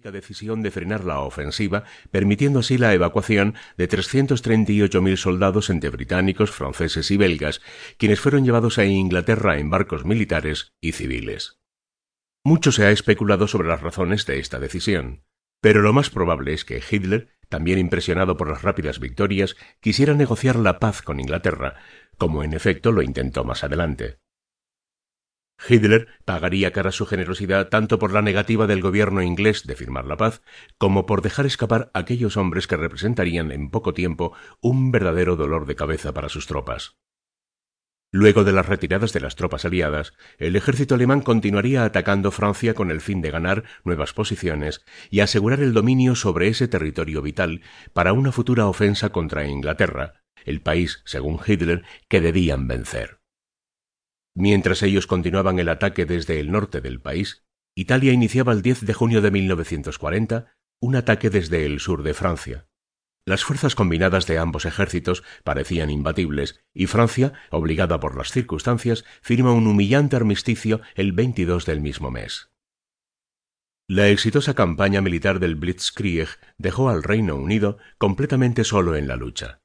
decisión de frenar la ofensiva, permitiendo así la evacuación de 338.000 soldados entre británicos, franceses y belgas, quienes fueron llevados a Inglaterra en barcos militares y civiles. Mucho se ha especulado sobre las razones de esta decisión, pero lo más probable es que Hitler, también impresionado por las rápidas victorias, quisiera negociar la paz con Inglaterra, como en efecto lo intentó más adelante. Hitler pagaría cara su generosidad tanto por la negativa del gobierno inglés de firmar la paz, como por dejar escapar a aquellos hombres que representarían en poco tiempo un verdadero dolor de cabeza para sus tropas. Luego de las retiradas de las tropas aliadas, el ejército alemán continuaría atacando Francia con el fin de ganar nuevas posiciones y asegurar el dominio sobre ese territorio vital para una futura ofensa contra Inglaterra, el país, según Hitler, que debían vencer. Mientras ellos continuaban el ataque desde el norte del país, Italia iniciaba el 10 de junio de 1940 un ataque desde el sur de Francia. Las fuerzas combinadas de ambos ejércitos parecían imbatibles y Francia, obligada por las circunstancias, firma un humillante armisticio el 22 del mismo mes. La exitosa campaña militar del Blitzkrieg dejó al Reino Unido completamente solo en la lucha.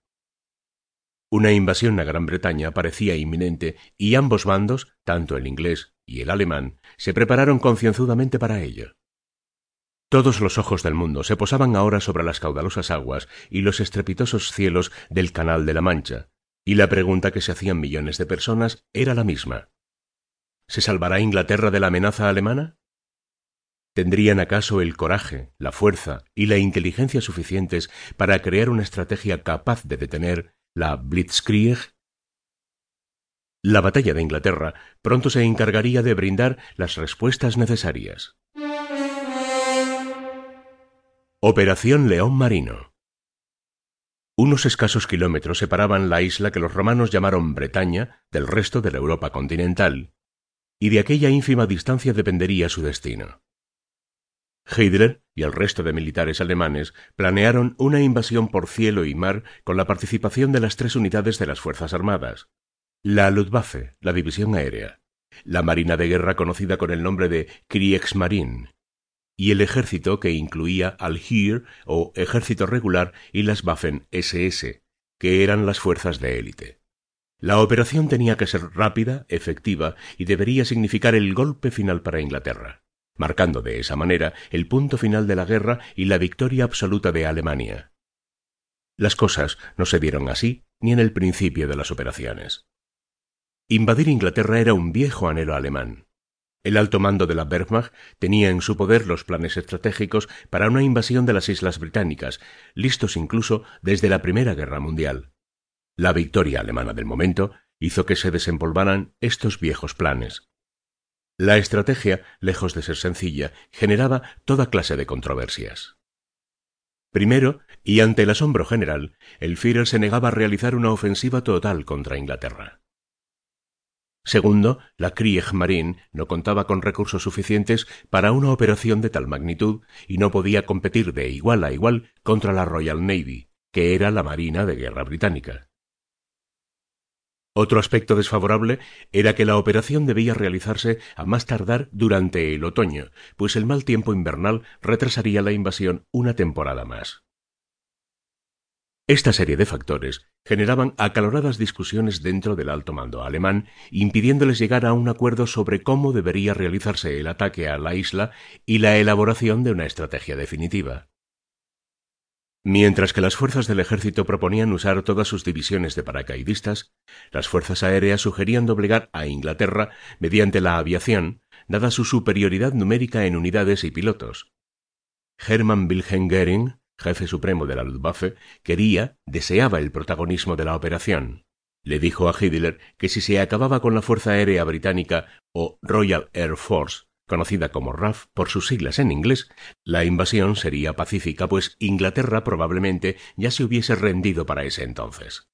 Una invasión a Gran Bretaña parecía inminente y ambos bandos, tanto el inglés y el alemán, se prepararon concienzudamente para ello. Todos los ojos del mundo se posaban ahora sobre las caudalosas aguas y los estrepitosos cielos del Canal de la Mancha, y la pregunta que se hacían millones de personas era la misma. ¿Se salvará Inglaterra de la amenaza alemana? ¿Tendrían acaso el coraje, la fuerza y la inteligencia suficientes para crear una estrategia capaz de detener la Blitzkrieg. La batalla de Inglaterra pronto se encargaría de brindar las respuestas necesarias. Operación León Marino. Unos escasos kilómetros separaban la isla que los romanos llamaron Bretaña del resto de la Europa continental, y de aquella ínfima distancia dependería su destino. Hitler y el resto de militares alemanes planearon una invasión por cielo y mar con la participación de las tres unidades de las Fuerzas Armadas, la Luftwaffe, la División Aérea, la Marina de Guerra conocida con el nombre de Kriegsmarine, y el ejército que incluía al Heer o ejército regular y las Waffen SS, que eran las fuerzas de élite. La operación tenía que ser rápida, efectiva y debería significar el golpe final para Inglaterra marcando de esa manera el punto final de la guerra y la victoria absoluta de Alemania. Las cosas no se dieron así ni en el principio de las operaciones. Invadir Inglaterra era un viejo anhelo alemán. El alto mando de la Wehrmacht tenía en su poder los planes estratégicos para una invasión de las islas británicas, listos incluso desde la Primera Guerra Mundial. La victoria alemana del momento hizo que se desempolvaran estos viejos planes. La estrategia, lejos de ser sencilla, generaba toda clase de controversias. Primero, y ante el asombro general, el Führer se negaba a realizar una ofensiva total contra Inglaterra. Segundo, la Kriegsmarine no contaba con recursos suficientes para una operación de tal magnitud y no podía competir de igual a igual contra la Royal Navy, que era la Marina de Guerra británica. Otro aspecto desfavorable era que la operación debía realizarse a más tardar durante el otoño, pues el mal tiempo invernal retrasaría la invasión una temporada más. Esta serie de factores generaban acaloradas discusiones dentro del alto mando alemán, impidiéndoles llegar a un acuerdo sobre cómo debería realizarse el ataque a la isla y la elaboración de una estrategia definitiva. Mientras que las fuerzas del ejército proponían usar todas sus divisiones de paracaidistas, las fuerzas aéreas sugerían doblegar a Inglaterra mediante la aviación, dada su superioridad numérica en unidades y pilotos. Hermann Wilhelm Göring, jefe supremo de la Luftwaffe, quería, deseaba el protagonismo de la operación. Le dijo a Hitler que si se acababa con la Fuerza Aérea Británica o Royal Air Force, conocida como RAF por sus siglas en inglés, la invasión sería pacífica, pues Inglaterra probablemente ya se hubiese rendido para ese entonces.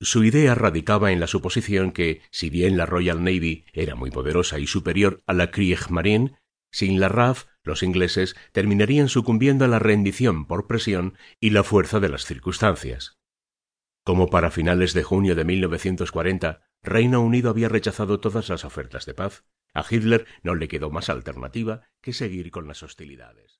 Su idea radicaba en la suposición que, si bien la Royal Navy era muy poderosa y superior a la Kriegsmarine, sin la RAF los ingleses terminarían sucumbiendo a la rendición por presión y la fuerza de las circunstancias. Como para finales de junio de 1940 Reino Unido había rechazado todas las ofertas de paz, a Hitler no le quedó más alternativa que seguir con las hostilidades.